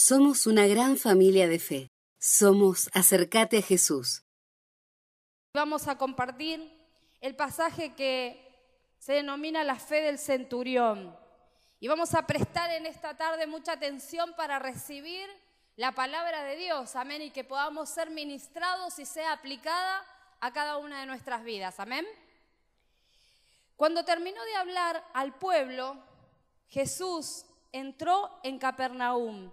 Somos una gran familia de fe. Somos Acercate a Jesús. Vamos a compartir el pasaje que se denomina la fe del centurión. Y vamos a prestar en esta tarde mucha atención para recibir la palabra de Dios, amén, y que podamos ser ministrados y sea aplicada a cada una de nuestras vidas, amén. Cuando terminó de hablar al pueblo, Jesús entró en Capernaum.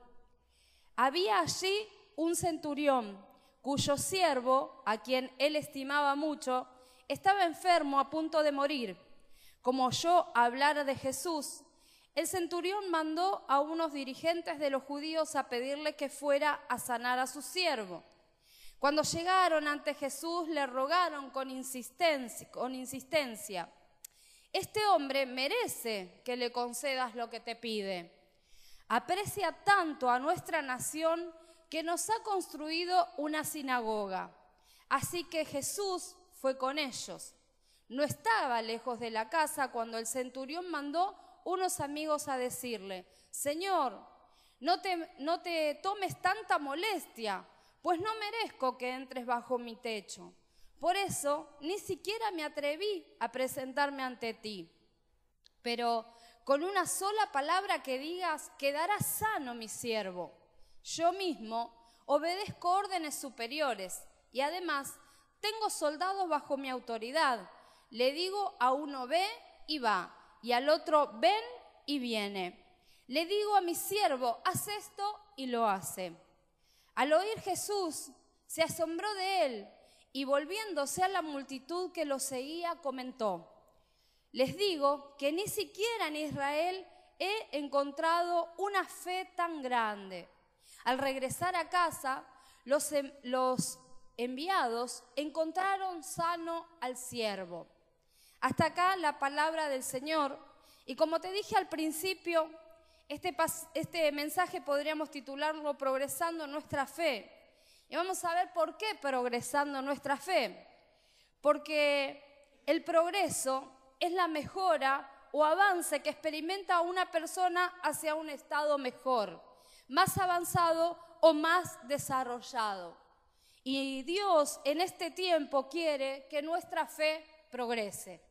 Había allí un centurión cuyo siervo, a quien él estimaba mucho, estaba enfermo a punto de morir. Como yo hablara de Jesús, el centurión mandó a unos dirigentes de los judíos a pedirle que fuera a sanar a su siervo. Cuando llegaron ante Jesús le rogaron con insistencia, con insistencia, este hombre merece que le concedas lo que te pide. Aprecia tanto a nuestra nación que nos ha construido una sinagoga. Así que Jesús fue con ellos. No estaba lejos de la casa cuando el centurión mandó unos amigos a decirle, Señor, no te, no te tomes tanta molestia, pues no merezco que entres bajo mi techo. Por eso ni siquiera me atreví a presentarme ante ti. Pero con una sola palabra que digas, quedará sano mi siervo. Yo mismo obedezco órdenes superiores y además tengo soldados bajo mi autoridad. Le digo a uno ve y va, y al otro ven y viene. Le digo a mi siervo, haz esto y lo hace. Al oír Jesús, se asombró de él y volviéndose a la multitud que lo seguía, comentó, les digo que ni siquiera en Israel he encontrado una fe tan grande. Al regresar a casa, los, los enviados encontraron sano al siervo. Hasta acá la palabra del Señor. Y como te dije al principio, este, este mensaje podríamos titularlo Progresando nuestra fe. Y vamos a ver por qué progresando nuestra fe. Porque el progreso es la mejora o avance que experimenta una persona hacia un estado mejor, más avanzado o más desarrollado. Y Dios en este tiempo quiere que nuestra fe progrese,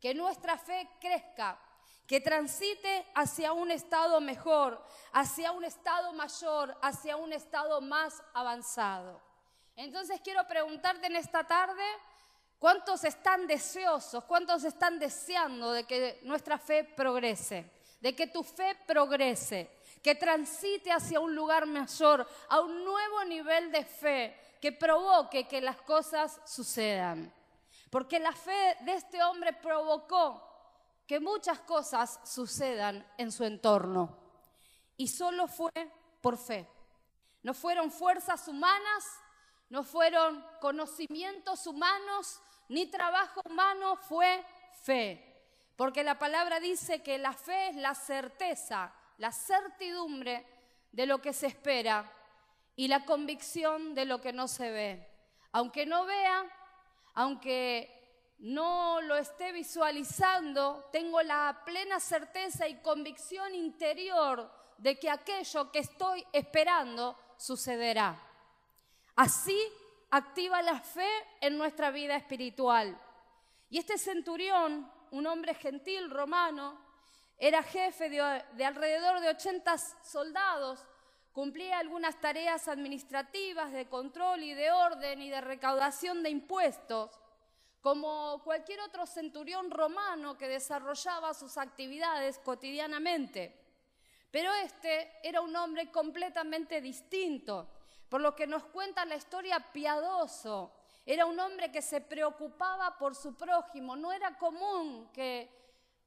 que nuestra fe crezca, que transite hacia un estado mejor, hacia un estado mayor, hacia un estado más avanzado. Entonces quiero preguntarte en esta tarde, ¿cuántos están deseosos, cuántos están deseando de que nuestra fe progrese, de que tu fe progrese, que transite hacia un lugar mayor, a un nuevo nivel de fe, que provoque que las cosas sucedan. Porque la fe de este hombre provocó que muchas cosas sucedan en su entorno. Y solo fue por fe. No fueron fuerzas humanas, no fueron conocimientos humanos, ni trabajo humano, fue fe. Porque la palabra dice que la fe es la certeza, la certidumbre de lo que se espera y la convicción de lo que no se ve. Aunque no vea, aunque no lo esté visualizando, tengo la plena certeza y convicción interior de que aquello que estoy esperando sucederá. Así activa la fe en nuestra vida espiritual. Y este centurión, un hombre gentil romano, era jefe de, de alrededor de 80 soldados Cumplía algunas tareas administrativas de control y de orden y de recaudación de impuestos, como cualquier otro centurión romano que desarrollaba sus actividades cotidianamente. Pero este era un hombre completamente distinto, por lo que nos cuenta la historia piadoso. Era un hombre que se preocupaba por su prójimo. No era común que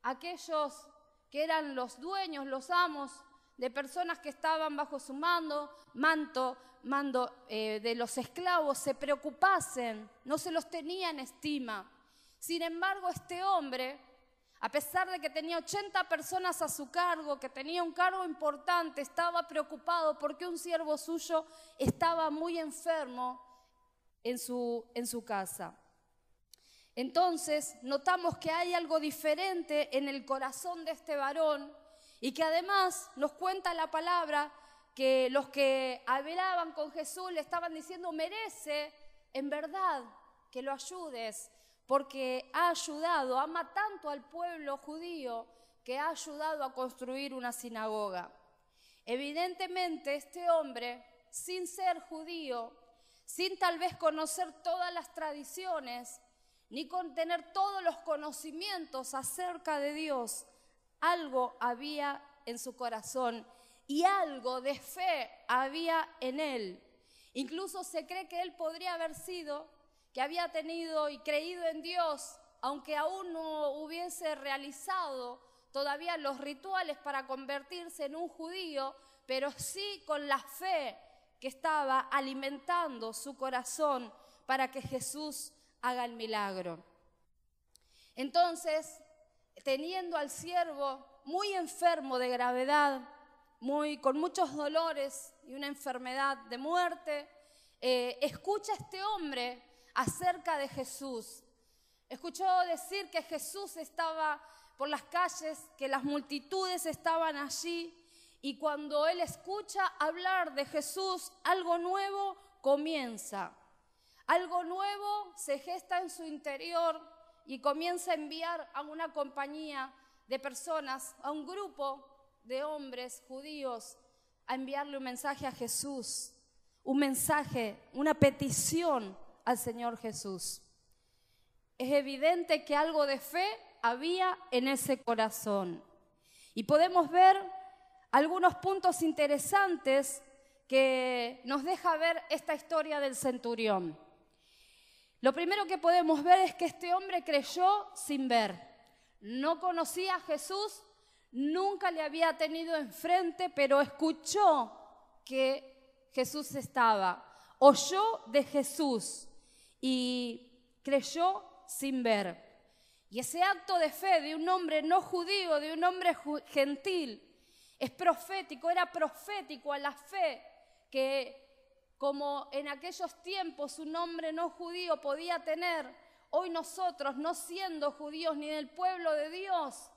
aquellos que eran los dueños, los amos, de personas que estaban bajo su mando, manto, mando eh, de los esclavos, se preocupasen, no se los tenía en estima. Sin embargo, este hombre, a pesar de que tenía 80 personas a su cargo, que tenía un cargo importante, estaba preocupado porque un siervo suyo estaba muy enfermo en su, en su casa. Entonces, notamos que hay algo diferente en el corazón de este varón y que además nos cuenta la palabra que los que hablaban con Jesús le estaban diciendo, merece en verdad que lo ayudes, porque ha ayudado, ama tanto al pueblo judío que ha ayudado a construir una sinagoga. Evidentemente este hombre, sin ser judío, sin tal vez conocer todas las tradiciones, ni con tener todos los conocimientos acerca de Dios, algo había en su corazón y algo de fe había en él. Incluso se cree que él podría haber sido, que había tenido y creído en Dios, aunque aún no hubiese realizado todavía los rituales para convertirse en un judío, pero sí con la fe que estaba alimentando su corazón para que Jesús haga el milagro. Entonces, teniendo al siervo muy enfermo de gravedad, muy, con muchos dolores y una enfermedad de muerte, eh, escucha a este hombre acerca de Jesús. Escuchó decir que Jesús estaba por las calles, que las multitudes estaban allí y cuando él escucha hablar de Jesús, algo nuevo comienza. Algo nuevo se gesta en su interior y comienza a enviar a una compañía de personas, a un grupo de hombres judíos a enviarle un mensaje a Jesús, un mensaje, una petición al Señor Jesús. Es evidente que algo de fe había en ese corazón. Y podemos ver algunos puntos interesantes que nos deja ver esta historia del centurión. Lo primero que podemos ver es que este hombre creyó sin ver. No conocía a Jesús, nunca le había tenido enfrente, pero escuchó que Jesús estaba, oyó de Jesús y creyó sin ver. Y ese acto de fe de un hombre no judío, de un hombre gentil, es profético, era profético a la fe que como en aquellos tiempos un hombre no judío podía tener, hoy nosotros, no siendo judíos ni del pueblo de Dios,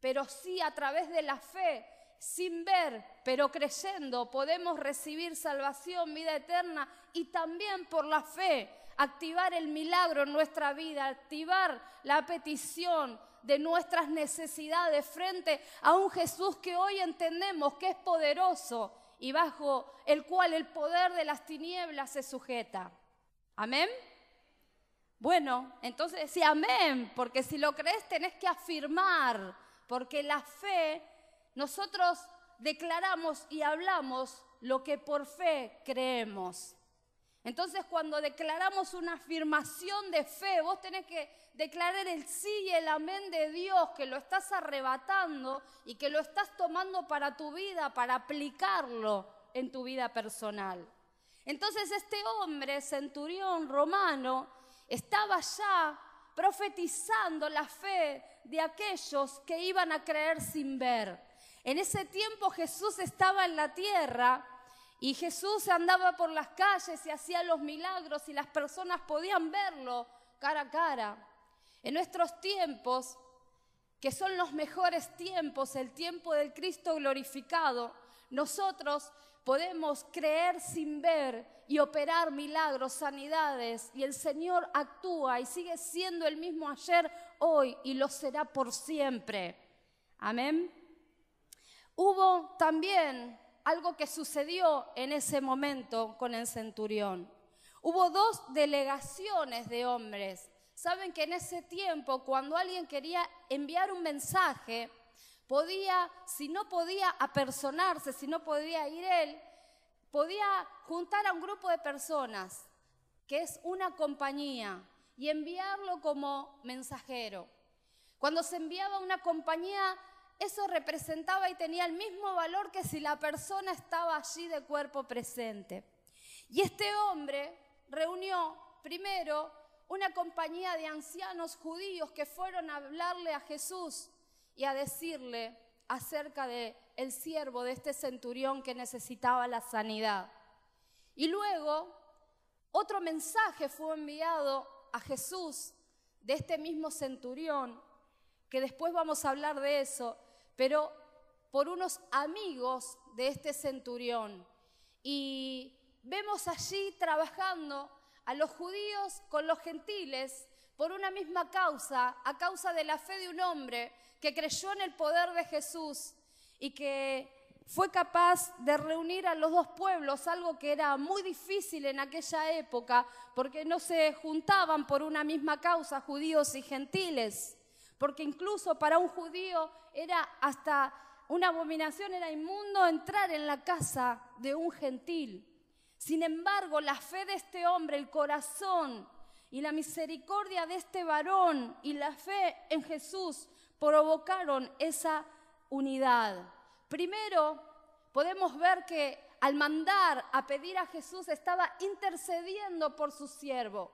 pero sí a través de la fe, sin ver, pero creyendo, podemos recibir salvación, vida eterna y también por la fe activar el milagro en nuestra vida, activar la petición de nuestras necesidades frente a un Jesús que hoy entendemos que es poderoso y bajo el cual el poder de las tinieblas se sujeta. Amén. Bueno, entonces sí, amén, porque si lo crees tenés que afirmar porque la fe, nosotros declaramos y hablamos lo que por fe creemos. Entonces cuando declaramos una afirmación de fe, vos tenés que declarar el sí y el amén de Dios, que lo estás arrebatando y que lo estás tomando para tu vida, para aplicarlo en tu vida personal. Entonces este hombre, centurión romano, estaba ya profetizando la fe de aquellos que iban a creer sin ver. En ese tiempo Jesús estaba en la tierra y Jesús andaba por las calles y hacía los milagros y las personas podían verlo cara a cara. En nuestros tiempos, que son los mejores tiempos, el tiempo del Cristo glorificado, nosotros podemos creer sin ver y operar milagros, sanidades, y el Señor actúa y sigue siendo el mismo ayer, hoy y lo será por siempre. Amén. Hubo también algo que sucedió en ese momento con el centurión. Hubo dos delegaciones de hombres. Saben que en ese tiempo, cuando alguien quería enviar un mensaje, podía, si no podía apersonarse, si no podía ir él, podía juntar a un grupo de personas, que es una compañía, y enviarlo como mensajero. Cuando se enviaba una compañía, eso representaba y tenía el mismo valor que si la persona estaba allí de cuerpo presente. Y este hombre reunió primero una compañía de ancianos judíos que fueron a hablarle a Jesús y a decirle acerca de el siervo de este centurión que necesitaba la sanidad. Y luego otro mensaje fue enviado a Jesús de este mismo centurión, que después vamos a hablar de eso, pero por unos amigos de este centurión. Y vemos allí trabajando a los judíos con los gentiles por una misma causa, a causa de la fe de un hombre que creyó en el poder de Jesús y que fue capaz de reunir a los dos pueblos, algo que era muy difícil en aquella época, porque no se juntaban por una misma causa judíos y gentiles, porque incluso para un judío era hasta una abominación, era inmundo entrar en la casa de un gentil. Sin embargo, la fe de este hombre, el corazón y la misericordia de este varón y la fe en Jesús provocaron esa unidad. Primero, podemos ver que al mandar a pedir a Jesús estaba intercediendo por su siervo.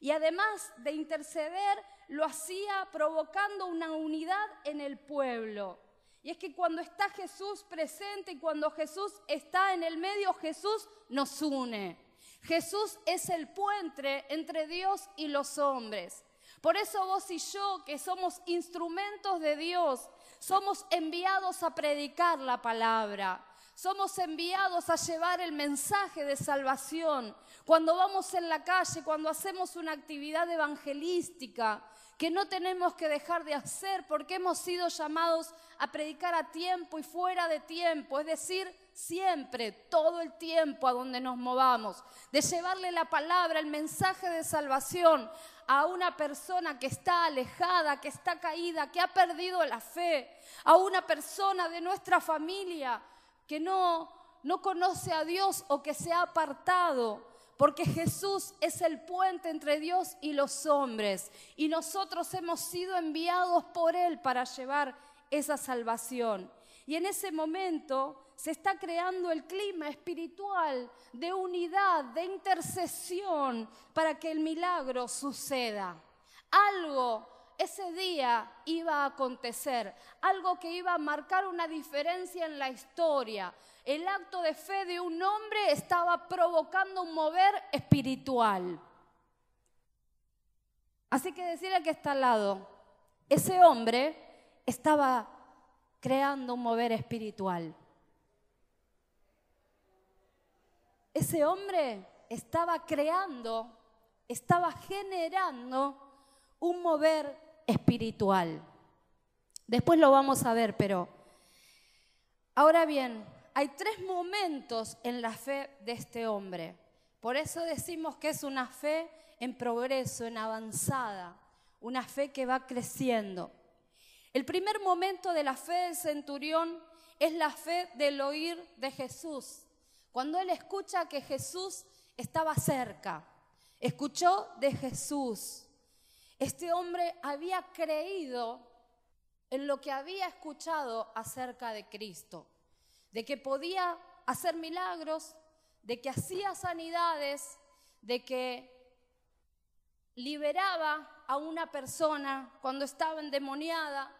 Y además de interceder, lo hacía provocando una unidad en el pueblo. Y es que cuando está Jesús presente y cuando Jesús está en el medio, Jesús nos une. Jesús es el puente entre Dios y los hombres. Por eso vos y yo, que somos instrumentos de Dios, somos enviados a predicar la palabra. Somos enviados a llevar el mensaje de salvación. Cuando vamos en la calle, cuando hacemos una actividad evangelística, que no tenemos que dejar de hacer porque hemos sido llamados a predicar a tiempo y fuera de tiempo, es decir, siempre, todo el tiempo a donde nos movamos, de llevarle la palabra, el mensaje de salvación a una persona que está alejada, que está caída, que ha perdido la fe, a una persona de nuestra familia que no, no conoce a Dios o que se ha apartado porque Jesús es el puente entre Dios y los hombres y nosotros hemos sido enviados por Él para llevar esa salvación. Y en ese momento se está creando el clima espiritual de unidad, de intercesión para que el milagro suceda. Algo ese día iba a acontecer, algo que iba a marcar una diferencia en la historia. El acto de fe de un hombre estaba provocando un mover espiritual. Así que decirle que está al lado, ese hombre estaba creando un mover espiritual. Ese hombre estaba creando, estaba generando un mover espiritual. Después lo vamos a ver, pero ahora bien, hay tres momentos en la fe de este hombre. Por eso decimos que es una fe en progreso, en avanzada, una fe que va creciendo. El primer momento de la fe del centurión es la fe del oír de Jesús. Cuando él escucha que Jesús estaba cerca, escuchó de Jesús. Este hombre había creído en lo que había escuchado acerca de Cristo, de que podía hacer milagros, de que hacía sanidades, de que liberaba a una persona cuando estaba endemoniada,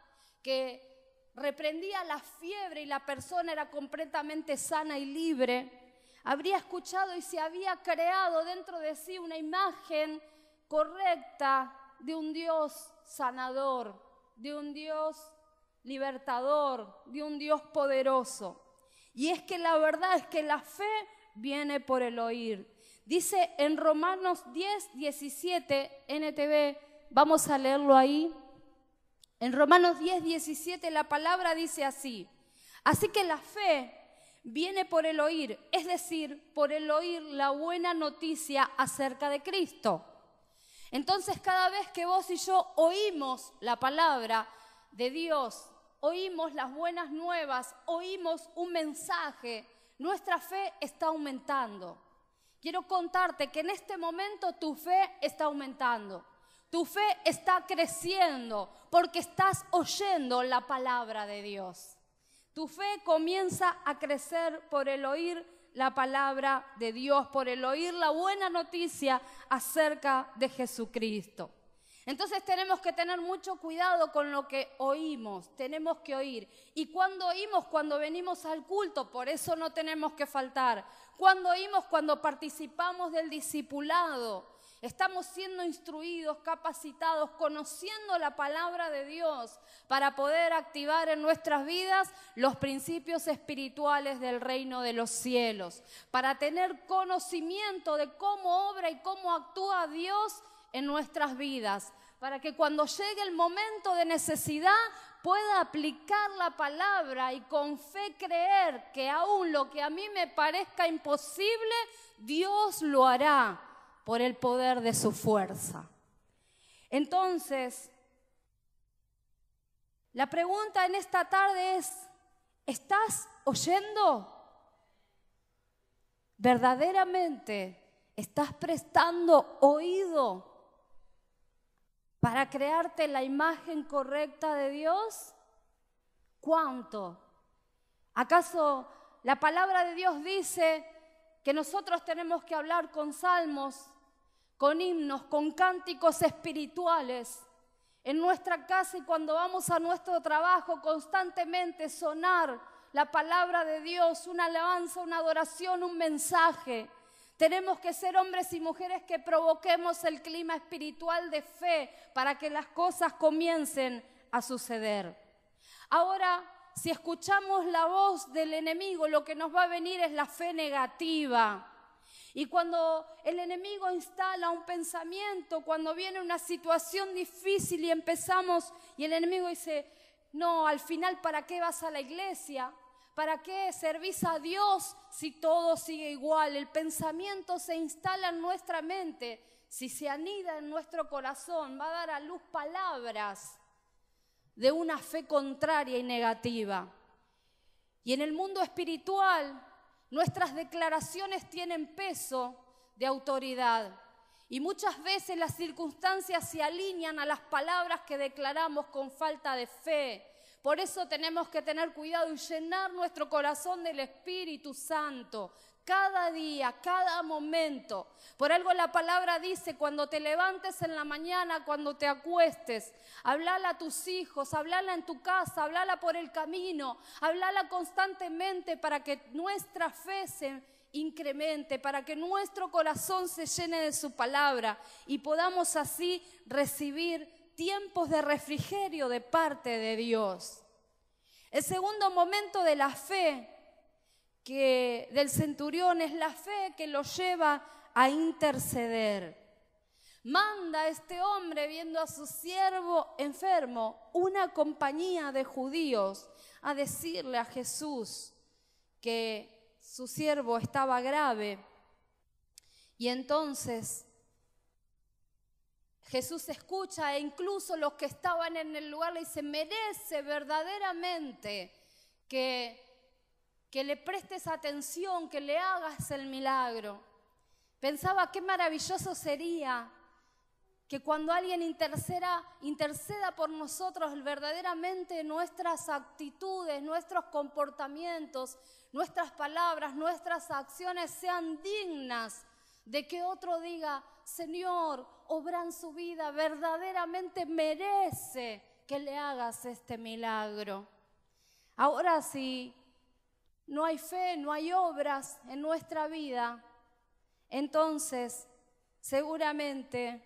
que reprendía la fiebre y la persona era completamente sana y libre. Habría escuchado y se había creado dentro de sí una imagen correcta de un Dios sanador, de un Dios libertador, de un Dios poderoso. Y es que la verdad es que la fe viene por el oír. Dice en Romanos 10, 17, NTV, vamos a leerlo ahí. En Romanos 10, 17 la palabra dice así. Así que la fe viene por el oír, es decir, por el oír la buena noticia acerca de Cristo. Entonces cada vez que vos y yo oímos la palabra de Dios, oímos las buenas nuevas, oímos un mensaje, nuestra fe está aumentando. Quiero contarte que en este momento tu fe está aumentando. Tu fe está creciendo porque estás oyendo la palabra de Dios. Tu fe comienza a crecer por el oír la palabra de Dios, por el oír la buena noticia acerca de Jesucristo. Entonces tenemos que tener mucho cuidado con lo que oímos, tenemos que oír. ¿Y cuando oímos? Cuando venimos al culto, por eso no tenemos que faltar. Cuando oímos? Cuando participamos del discipulado. estamos siendo instruidos, capacitados, conociendo la palabra de Dios para poder activar en nuestras vidas los principios espirituales del reino de los cielos, para tener conocimiento de cómo obra y cómo actúa Dios en nuestras vidas, para que cuando llegue el momento de necesidad pueda aplicar la palabra y con fe creer que aún lo que a mí me parezca imposible, Dios lo hará por el poder de su fuerza. Entonces, la pregunta en esta tarde es, ¿estás oyendo? ¿Verdaderamente estás prestando oído para crearte la imagen correcta de Dios? ¿Cuánto? ¿Acaso la palabra de Dios dice que nosotros tenemos que hablar con salmos, con himnos, con cánticos espirituales? En nuestra casa y cuando vamos a nuestro trabajo constantemente sonar la palabra de Dios, una alabanza, una adoración, un mensaje. Tenemos que ser hombres y mujeres que provoquemos el clima espiritual de fe para que las cosas comiencen a suceder. Ahora, si escuchamos la voz del enemigo, lo que nos va a venir es la fe negativa. Y cuando el enemigo instala un pensamiento, cuando viene una situación difícil y empezamos, y el enemigo dice, no, al final, ¿para qué vas a la iglesia? ¿Para qué servís a Dios si todo sigue igual? El pensamiento se instala en nuestra mente. Si se anida en nuestro corazón, va a dar a luz palabras de una fe contraria y negativa. Y en el mundo espiritual, nuestras declaraciones tienen peso de autoridad. Y muchas veces las circunstancias se alinean a las palabras que declaramos con falta de fe. Por eso tenemos que tener cuidado y llenar nuestro corazón del Espíritu Santo. Cada día, cada momento. Por algo la palabra dice, cuando te levantes en la mañana, cuando te acuestes, hablala a tus hijos, hablala en tu casa, hablala por el camino, hablala constantemente para que nuestra fe se incremente, para que nuestro corazón se llene de su palabra y podamos así recibir tiempos de refrigerio de parte de Dios. El segundo momento de la fe que del centurión es la fe que lo lleva a interceder. Manda a este hombre, viendo a su siervo enfermo, una compañía de judíos a decirle a Jesús que su siervo estaba grave. Y entonces Jesús escucha e incluso los que estaban en el lugar le dicen, merece verdaderamente que, que le prestes atención, que le hagas el milagro. Pensaba qué maravilloso sería que cuando alguien interceda, interceda por nosotros, verdaderamente nuestras actitudes, nuestros comportamientos, nuestras palabras, nuestras acciones sean dignas de que otro diga, Señor, obra en su vida, verdaderamente merece que le hagas este milagro. Ahora si no hay fe, no hay obras en nuestra vida, entonces seguramente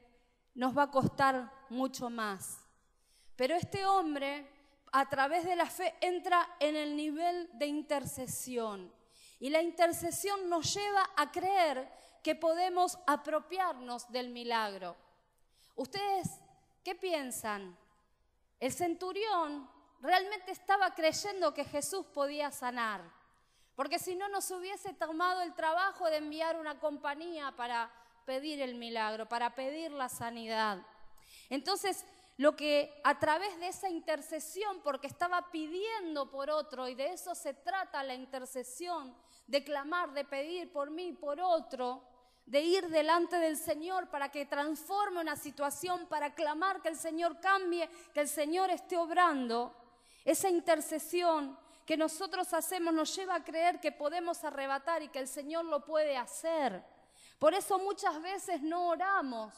nos va a costar mucho más. Pero este hombre, a través de la fe, entra en el nivel de intercesión. Y la intercesión nos lleva a creer que podemos apropiarnos del milagro. ¿Ustedes qué piensan? El centurión realmente estaba creyendo que Jesús podía sanar, porque si no nos hubiese tomado el trabajo de enviar una compañía para pedir el milagro, para pedir la sanidad. Entonces, lo que a través de esa intercesión, porque estaba pidiendo por otro, y de eso se trata la intercesión, de clamar, de pedir por mí, por otro, de ir delante del Señor para que transforme una situación, para clamar que el Señor cambie, que el Señor esté obrando. Esa intercesión que nosotros hacemos nos lleva a creer que podemos arrebatar y que el Señor lo puede hacer. Por eso muchas veces no oramos,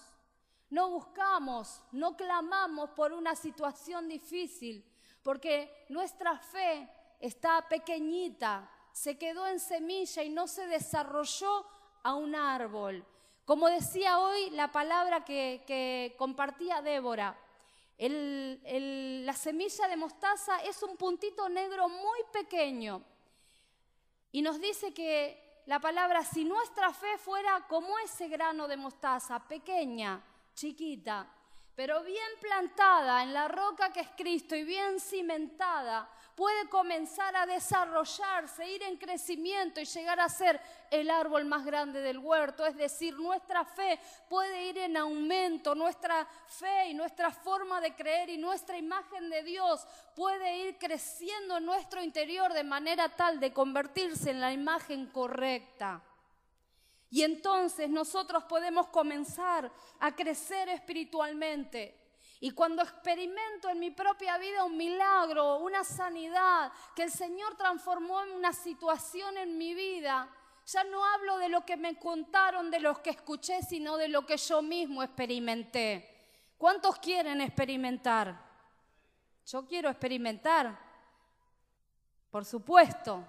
no buscamos, no clamamos por una situación difícil, porque nuestra fe está pequeñita, se quedó en semilla y no se desarrolló a un árbol. Como decía hoy la palabra que, compartía Débora, la semilla de mostaza es un puntito negro muy pequeño. Y nos dice que la palabra, si nuestra fe fuera como ese grano de mostaza, pequeña, chiquita, pero bien plantada en la roca que es Cristo y bien cimentada, puede comenzar a desarrollarse, ir en crecimiento y llegar a ser el árbol más grande del huerto. Es decir, nuestra fe puede ir en aumento, nuestra fe y nuestra forma de creer y nuestra imagen de Dios puede ir creciendo en nuestro interior de manera tal de convertirse en la imagen correcta. Y entonces nosotros podemos comenzar a crecer espiritualmente. Y cuando experimento en mi propia vida un milagro, una sanidad, que el Señor transformó en una situación en mi vida, ya no hablo de lo que me contaron, de lo que escuché, sino de lo que yo mismo experimenté. ¿Cuántos quieren experimentar? Yo quiero experimentar, por supuesto.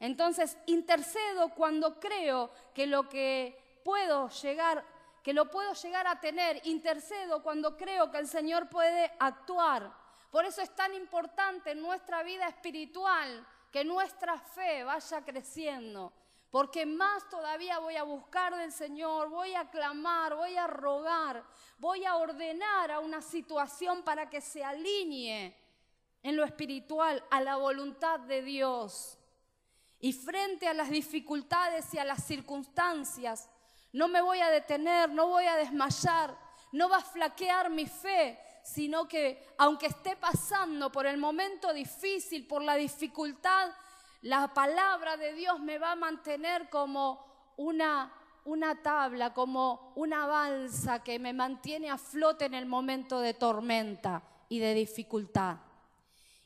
Entonces intercedo cuando creo que lo que puedo llegar que lo puedo llegar a tener, intercedo cuando creo que el Señor puede actuar. Por eso es tan importante en nuestra vida espiritual que nuestra fe vaya creciendo, porque más todavía voy a buscar del Señor, voy a clamar, voy a rogar, voy a ordenar a una situación para que se alinee en lo espiritual a la voluntad de Dios. Y frente a las dificultades y a las circunstancias, no me voy a detener, no voy a desmayar, no va a flaquear mi fe, sino que aunque esté pasando por el momento difícil, por la dificultad, la palabra de Dios me va a mantener como una, una tabla, como una balsa que me mantiene a flote en el momento de tormenta y de dificultad.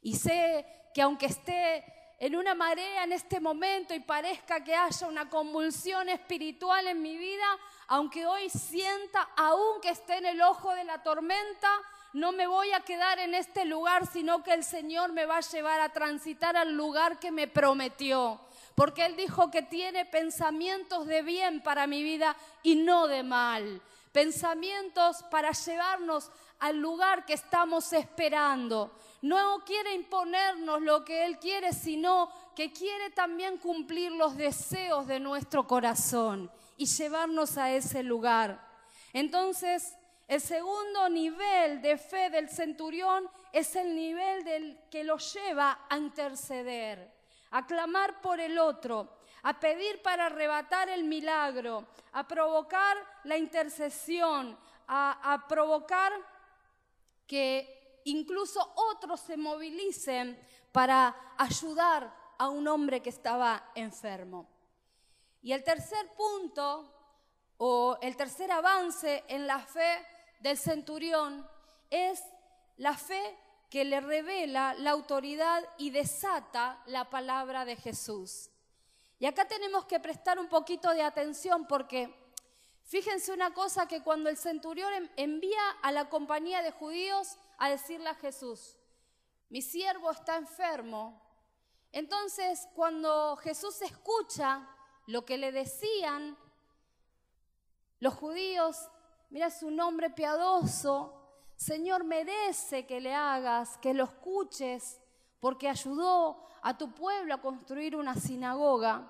Y sé que aunque esté en una marea en este momento y parezca que haya una convulsión espiritual en mi vida, aunque hoy sienta, aún que esté en el ojo de la tormenta, no me voy a quedar en este lugar, sino que el Señor me va a llevar a transitar al lugar que me prometió. Porque Él dijo que tiene pensamientos de bien para mi vida y no de mal. Pensamientos para llevarnos al lugar que estamos esperando. No quiere imponernos lo que Él quiere, sino que quiere también cumplir los deseos de nuestro corazón y llevarnos a ese lugar. Entonces, el segundo nivel de fe del centurión es el nivel del que lo lleva a interceder, a clamar por el otro, a pedir para arrebatar el milagro, a provocar la intercesión, a, a provocar que incluso otros se movilicen para ayudar a un hombre que estaba enfermo. Y el tercer punto, o el tercer avance en la fe del centurión, es la fe que le revela la autoridad y desata la palabra de Jesús. Y acá tenemos que prestar un poquito de atención porque Fíjense una cosa que cuando el centurión envía a la compañía de judíos a decirle a Jesús, mi siervo está enfermo, entonces cuando Jesús escucha lo que le decían los judíos, mira su nombre piadoso, Señor merece que le hagas, que lo escuches, porque ayudó a tu pueblo a construir una sinagoga.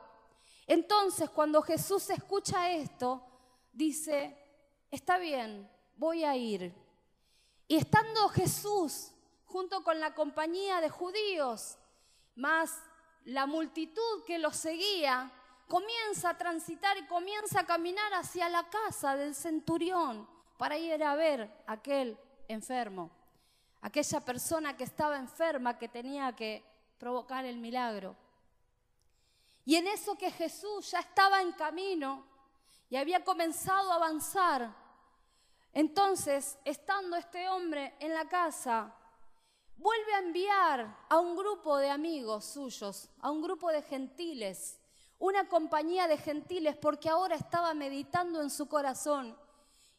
Entonces cuando Jesús escucha esto, dice, está bien, voy a ir. Y estando Jesús junto con la compañía de judíos, más la multitud que lo seguía, comienza a transitar y comienza a caminar hacia la casa del centurión para ir a ver aquel enfermo, aquella persona que estaba enferma que tenía que provocar el milagro. Y en eso que Jesús ya estaba en camino, y había comenzado a avanzar. Entonces, estando este hombre en la casa, vuelve a enviar a un grupo de amigos suyos, a un grupo de gentiles, una compañía de gentiles, porque ahora estaba meditando en su corazón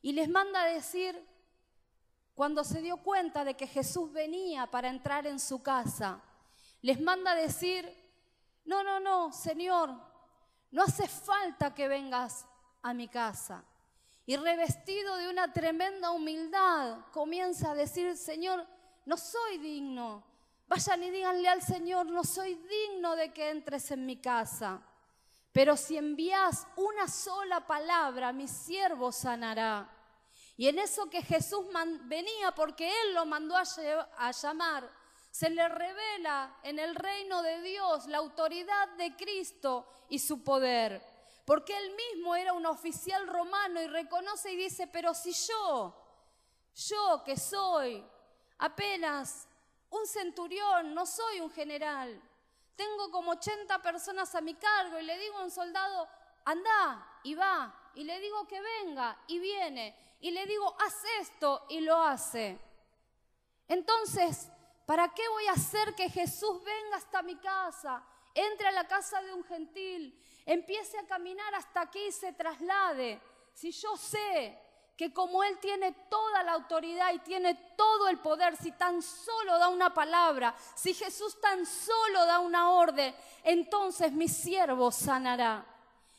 y les manda a decir, cuando se dio cuenta de que Jesús venía para entrar en su casa, les manda a decir, no, no, no, Señor, no hace falta que vengas a mi casa. Y revestido de una tremenda humildad, comienza a decir, Señor, no soy digno. Vayan y díganle al Señor, no soy digno de que entres en mi casa. Pero si envías una sola palabra, mi siervo sanará. Y en eso que Jesús venía, porque Él lo mandó a, a llamar, se le revela en el reino de Dios la autoridad de Cristo y su poder. Porque Él mismo era un oficial romano y reconoce y dice, pero si yo, yo que soy apenas un centurión, no soy un general, tengo como 80 personas a mi cargo y le digo a un soldado, anda y va, y le digo que venga y viene, y le digo, haz esto y lo hace. Entonces, ¿para qué voy a hacer que Jesús venga hasta mi casa, entre a la casa de un gentil, empiece a caminar hasta aquí y se traslade? Si yo sé que como Él tiene toda la autoridad y tiene todo el poder, si tan solo da una palabra, si Jesús tan solo da una orden, entonces mi siervo sanará.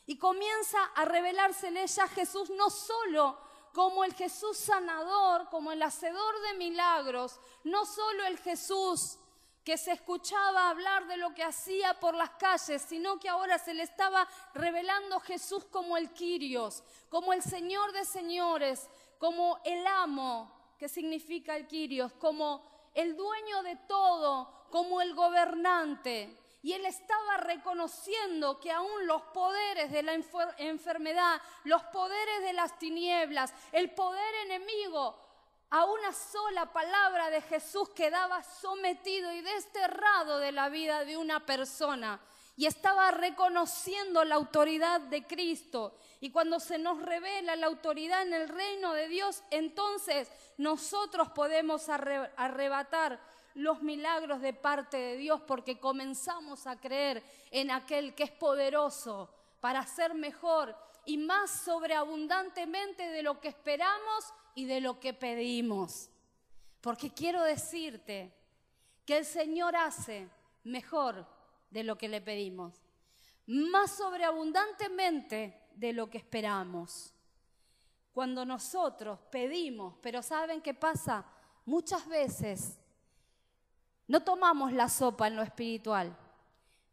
Y comienza a revelársele ya Jesús no solo como el Jesús sanador, como el hacedor de milagros, no solo el Jesús que se escuchaba hablar de lo que hacía por las calles, sino que ahora se le estaba revelando Jesús como el Quirios, como el Señor de señores, como el amo, que significa el Quirios, como el dueño de todo, como el gobernante. Y él estaba reconociendo que aún los poderes de la enfermedad, los poderes de las tinieblas, el poder enemigo, a una sola palabra de Jesús quedaba sometido y desterrado de la vida de una persona. Y estaba reconociendo la autoridad de Cristo. Y cuando se nos revela la autoridad en el reino de Dios, entonces nosotros podemos arrebatar los milagros de parte de Dios porque comenzamos a creer en aquel que es poderoso para hacer mejor y más sobreabundantemente de lo que esperamos y de lo que pedimos. Porque quiero decirte que el Señor hace mejor de lo que le pedimos, más sobreabundantemente de lo que esperamos. Cuando nosotros pedimos, pero ¿saben qué pasa? Muchas veces no tomamos la sopa en lo espiritual.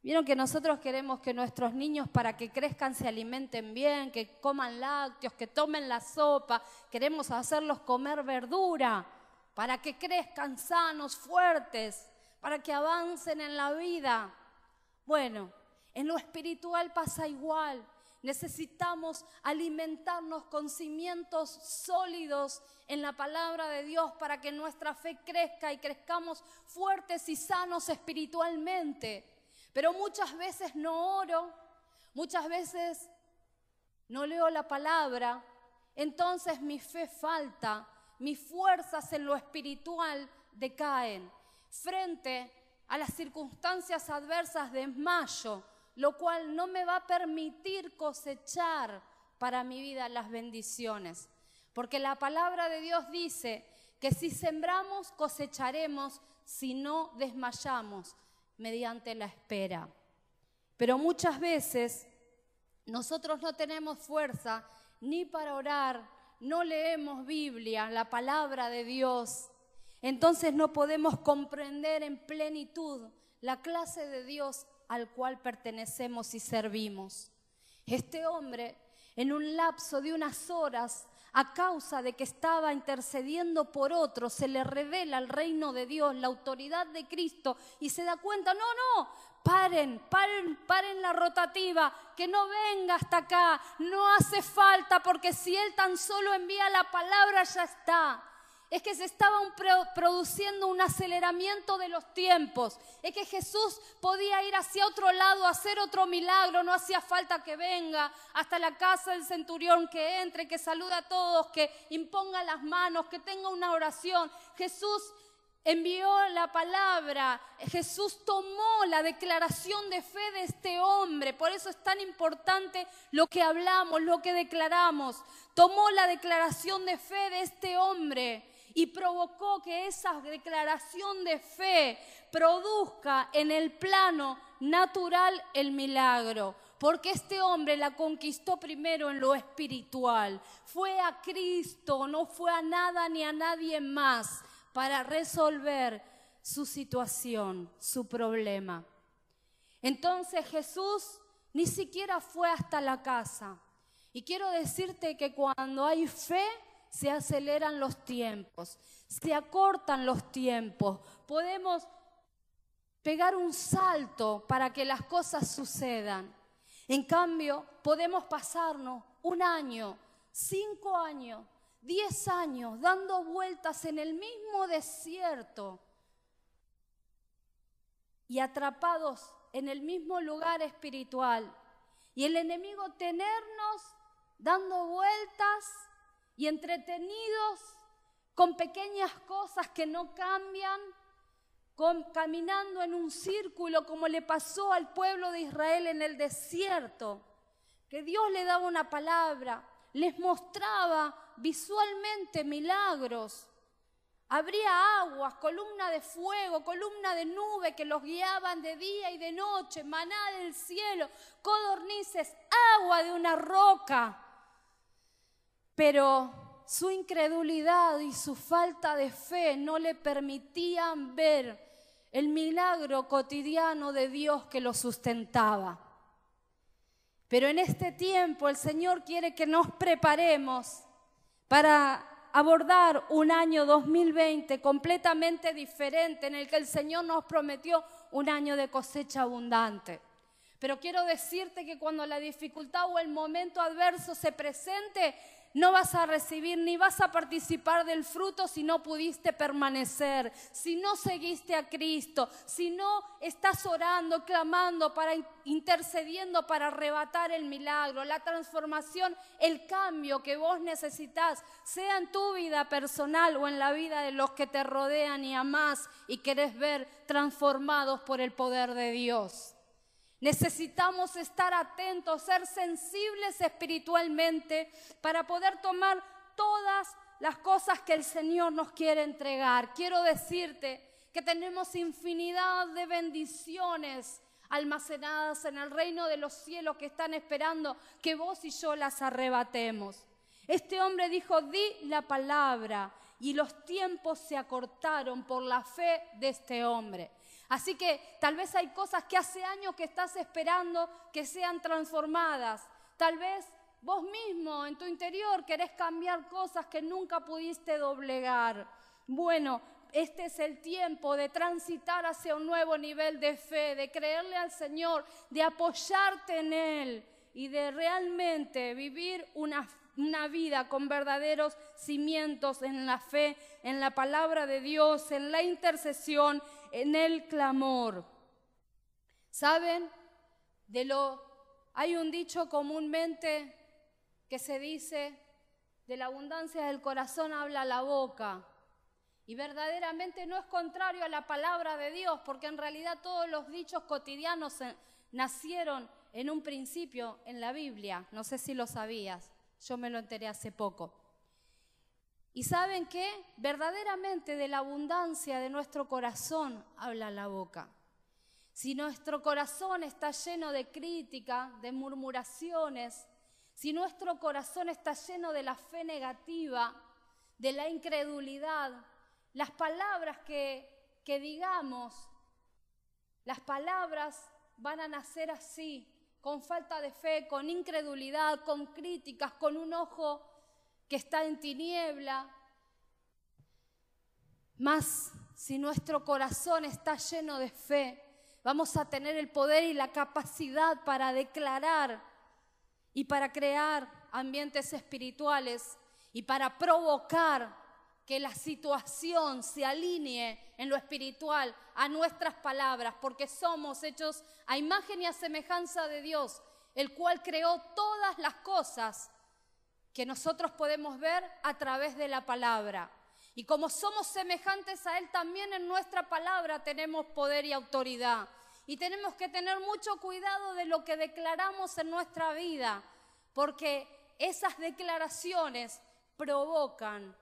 Vieron que nosotros queremos que nuestros niños para que crezcan se alimenten bien, que coman lácteos, que tomen la sopa, queremos hacerlos comer verdura, para que crezcan sanos, fuertes, para que avancen en la vida. Bueno, en lo espiritual pasa igual. Necesitamos alimentarnos con cimientos sólidos en la palabra de Dios para que nuestra fe crezca y crezcamos fuertes y sanos espiritualmente. Pero muchas veces no oro, muchas veces no leo la palabra, entonces mi fe falta, mis fuerzas en lo espiritual decaen. Frente a las circunstancias adversas desmayo, lo cual no me va a permitir cosechar para mi vida las bendiciones. Porque la palabra de Dios dice que si sembramos, cosecharemos, si no desmayamos mediante la espera. Pero muchas veces nosotros no tenemos fuerza ni para orar, no leemos Biblia, la palabra de Dios. Entonces no podemos comprender en plenitud la clase de Dios al cual pertenecemos y servimos. Este hombre, en un lapso de unas horas, a causa de que estaba intercediendo por otros, se le revela el reino de Dios, la autoridad de Cristo, y se da cuenta, no, no, paren, paren, paren la rotativa, que no venga hasta acá, no hace falta, porque si Él tan solo envía la palabra, ya está es que se estaba produciendo un aceleramiento de los tiempos, es que Jesús podía ir hacia otro lado, hacer otro milagro, no hacía falta que venga hasta la casa del centurión, que entre, que saluda a todos, que imponga las manos, que tenga una oración. Jesús envió la palabra, Jesús tomó la declaración de fe de este hombre, por eso es tan importante lo que hablamos, lo que declaramos, tomó la declaración de fe de este hombre y provocó que esa declaración de fe produzca en el plano natural el milagro. porque este hombre la conquistó primero en lo espiritual. Fue a Cristo, no fue a nada ni a nadie más para resolver su situación, su problema. Entonces Jesús ni siquiera fue hasta la casa. Y quiero decirte que cuando hay fe, se aceleran los tiempos, se acortan los tiempos. Podemos pegar un salto para que las cosas sucedan. En cambio, podemos pasarnos un año, cinco años, diez años dando vueltas en el mismo desierto y atrapados en el mismo lugar espiritual. Y el enemigo tenernos dando vueltas y entretenidos con pequeñas cosas que no cambian, caminando en un círculo como le pasó al pueblo de Israel en el desierto, que Dios le daba una palabra, les mostraba visualmente milagros. Habría aguas, columna de fuego, columna de nube que los guiaban de día y de noche, maná del cielo, codornices, agua de una roca. Pero su incredulidad y su falta de fe no le permitían ver el milagro cotidiano de Dios que lo sustentaba. Pero en este tiempo el Señor quiere que nos preparemos para abordar un año 2020 completamente diferente en el que el Señor nos prometió un año de cosecha abundante. Pero quiero decirte que cuando la dificultad o el momento adverso se presente, no vas a recibir ni vas a participar del fruto si no pudiste permanecer, si no seguiste a Cristo, si no estás orando, clamando, para intercediendo para arrebatar el milagro, la transformación, el cambio que vos necesitas, sea en tu vida personal o en la vida de los que te rodean y amás y querés ver transformados por el poder de Dios. Necesitamos estar atentos, ser sensibles espiritualmente para poder tomar todas las cosas que el Señor nos quiere entregar. Quiero decirte que tenemos infinidad de bendiciones almacenadas en el reino de los cielos que están esperando que vos y yo las arrebatemos. Este hombre dijo, di la palabra y los tiempos se acortaron por la fe de este hombre. Así que tal vez hay cosas que hace años que estás esperando que sean transformadas. Tal vez vos mismo en tu interior querés cambiar cosas que nunca pudiste doblegar. Bueno, este es el tiempo de transitar hacia un nuevo nivel de fe, de creerle al Señor, de apoyarte en Él y de realmente vivir una, una, vida con verdaderos cimientos en la fe, en la palabra de Dios, en la intercesión en el clamor. ¿Saben? De lo hay un dicho comúnmente que se dice, de la abundancia del corazón habla la boca. Y verdaderamente no es contrario a la palabra de Dios, porque en realidad todos los dichos cotidianos nacieron en un principio en la Biblia. No sé si lo sabías, yo me lo enteré hace poco. Y saben que verdaderamente de la abundancia de nuestro corazón habla la boca. Si nuestro corazón está lleno de crítica, de murmuraciones, si nuestro corazón está lleno de la fe negativa, de la incredulidad, las palabras que, que digamos, las palabras van a nacer así, con falta de fe, con incredulidad, con críticas, con un ojo que está en tiniebla. Más si nuestro corazón está lleno de fe, vamos a tener el poder y la capacidad para declarar y para crear ambientes espirituales y para provocar que la situación se alinee en lo espiritual a nuestras palabras, porque somos hechos a imagen y a semejanza de Dios, el cual creó todas las cosas que nosotros podemos ver a través de la palabra. Y como somos semejantes a Él, también en nuestra palabra tenemos poder y autoridad. Y tenemos que tener mucho cuidado de lo que declaramos en nuestra vida, porque esas declaraciones provocan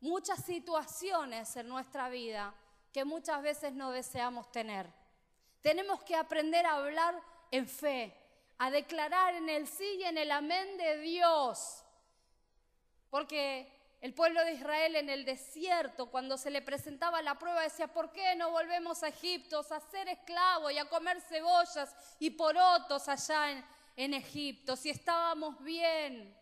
muchas situaciones en nuestra vida que muchas veces no deseamos tener. Tenemos que aprender a hablar en fe, a declarar en el sí y en el amén de Dios. Porque el pueblo de Israel en el desierto, cuando se le presentaba la prueba, decía, ¿por qué no volvemos a Egipto a ser esclavos y a comer cebollas y porotos allá en, Egipto? Si estábamos bien,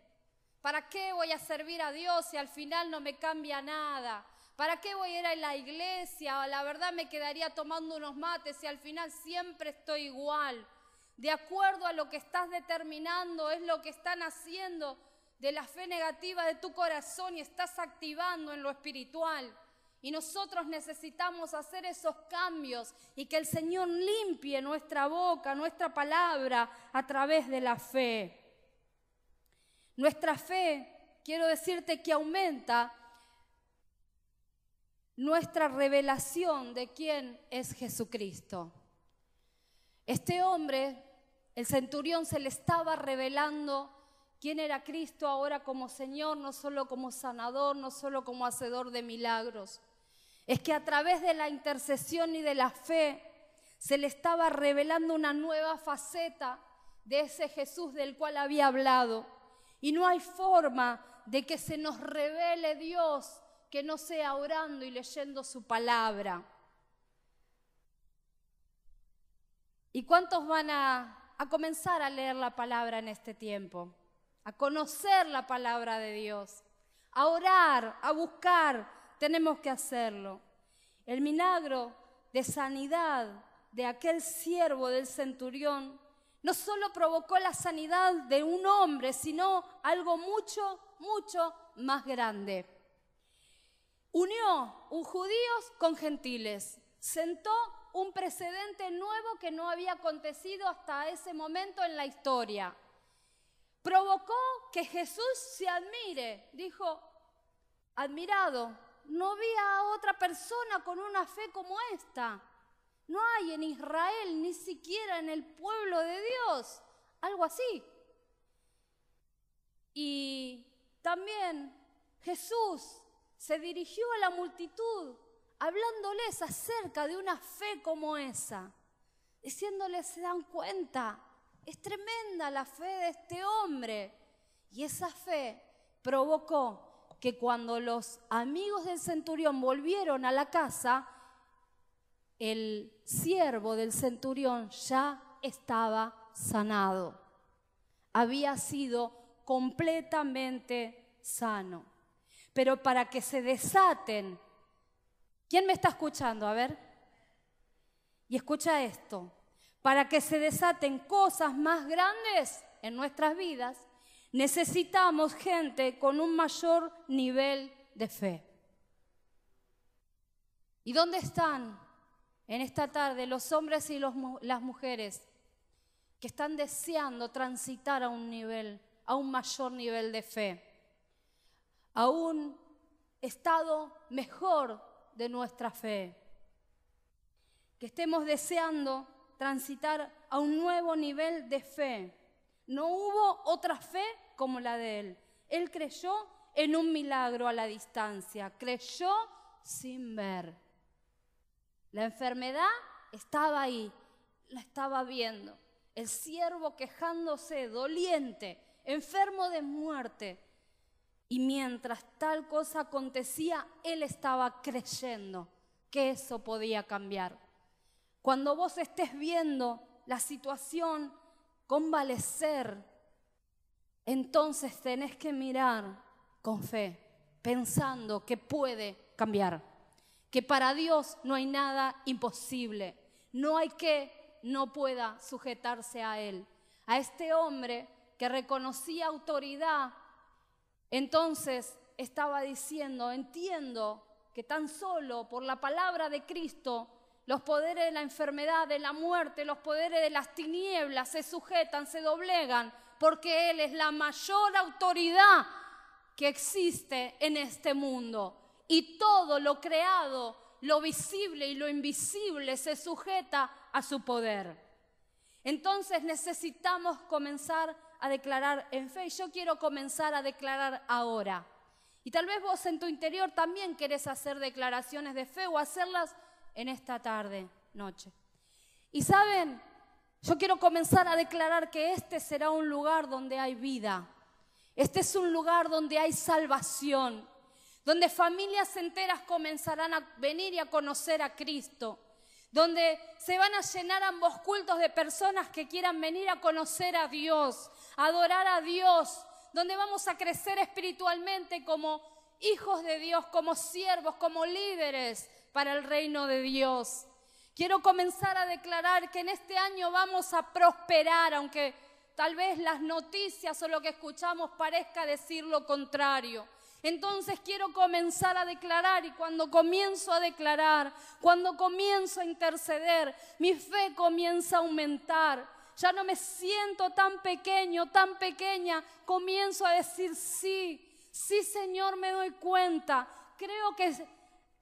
¿para qué voy a servir a Dios si al final no me cambia nada? ¿Para qué voy a ir a la iglesia? La verdad me quedaría tomando unos mates y al final siempre estoy igual. De acuerdo a lo que estás determinando, es lo que están haciendo de la fe negativa de tu corazón y estás activando en lo espiritual. Y nosotros necesitamos hacer esos cambios y que el Señor limpie nuestra boca, nuestra palabra a través de la fe. Nuestra fe, quiero decirte que aumenta nuestra revelación de quién es Jesucristo. Este hombre, el centurión, se le estaba revelando quién era Cristo ahora como Señor, no solo como sanador, no solo como hacedor de milagros. Es que a través de la intercesión y de la fe se le estaba revelando una nueva faceta de ese Jesús del cual había hablado. Y no hay forma de que se nos revele Dios que no sea orando y leyendo su palabra. ¿Y cuántos van a, a comenzar a leer la palabra en este tiempo? A conocer la palabra de Dios, a orar, a buscar, tenemos que hacerlo. El milagro de sanidad de aquel siervo del centurión no solo provocó la sanidad de un hombre, sino algo mucho, mucho más grande. Unió un judíos con gentiles, sentó un precedente nuevo que no había acontecido hasta ese momento en la historia provocó que Jesús se admire. Dijo, admirado, no había otra persona con una fe como esta. No hay en Israel, ni siquiera en el pueblo de Dios, algo así. Y también Jesús se dirigió a la multitud hablándoles acerca de una fe como esa, diciéndoles, se dan cuenta, es tremenda la fe de este hombre. Y esa fe provocó que cuando los amigos del centurión volvieron a la casa, el siervo del centurión ya estaba sanado. Había sido completamente sano. Pero para que se desaten, ¿quién me está escuchando? A ver. Y escucha esto para que se desaten cosas más grandes en nuestras vidas, necesitamos gente con un mayor nivel de fe. ¿Y dónde están en esta tarde los hombres y las mujeres que están deseando transitar a un nivel, a un mayor nivel de fe, a un estado mejor de nuestra fe? Que estemos deseando transitar a un nuevo nivel de fe. No hubo otra fe como la de él. Él creyó en un milagro a la distancia, creyó sin ver. La enfermedad estaba ahí, la estaba viendo. El siervo quejándose, doliente, enfermo de muerte. Y mientras tal cosa acontecía, él estaba creyendo que eso podía cambiar. Cuando vos estés viendo la situación convalecer, entonces tenés que mirar con fe, pensando que puede cambiar, que para Dios no hay nada imposible, no hay que no pueda sujetarse a Él. A este hombre que reconocía autoridad, entonces estaba diciendo, entiendo que tan solo por la palabra de Cristo los poderes de la enfermedad, de la muerte, los poderes de las tinieblas se sujetan, se doblegan, porque Él es la mayor autoridad que existe en este mundo. Y todo lo creado, lo visible y lo invisible se sujeta a su poder. Entonces necesitamos comenzar a declarar en fe. Yo quiero comenzar a declarar ahora. Y tal vez vos en tu interior también querés hacer declaraciones de fe o hacerlas en esta tarde, noche. Y saben, Yo quiero comenzar a declarar que este será un lugar donde hay vida. Este es un lugar donde hay salvación, donde familias enteras comenzarán a venir y a conocer a Cristo, donde se van a llenar ambos cultos de personas que quieran venir a conocer a Dios, adorar a Dios, donde vamos a crecer espiritualmente como hijos de Dios, como siervos, como líderes para el reino de Dios. Quiero comenzar a declarar que en este año vamos a prosperar, aunque tal vez las noticias o lo que escuchamos parezca decir lo contrario. Entonces quiero comenzar a declarar y cuando comienzo a declarar, cuando comienzo a interceder, mi fe comienza a aumentar. Ya no me siento tan pequeño, tan pequeña, comienzo a decir sí, sí Señor, me doy cuenta. Creo que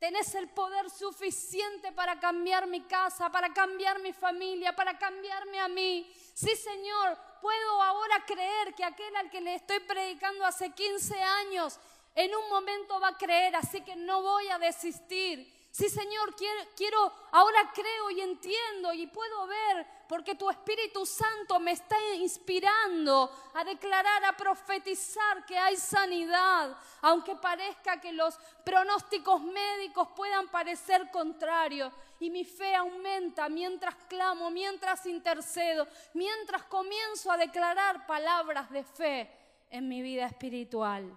tenés el poder suficiente para cambiar mi casa, para cambiar mi familia, para cambiarme a mí. Sí, Señor, puedo ahora creer que aquel al que le estoy predicando hace 15 años, en un momento va a creer, así que no voy a desistir. Sí, Señor, quiero, quiero, ahora creo y entiendo y puedo ver, porque tu Espíritu Santo me está inspirando a declarar, a profetizar que hay sanidad, aunque parezca que los pronósticos médicos puedan parecer contrarios. Y mi fe aumenta mientras clamo, mientras intercedo, mientras comienzo a declarar palabras de fe en mi vida espiritual.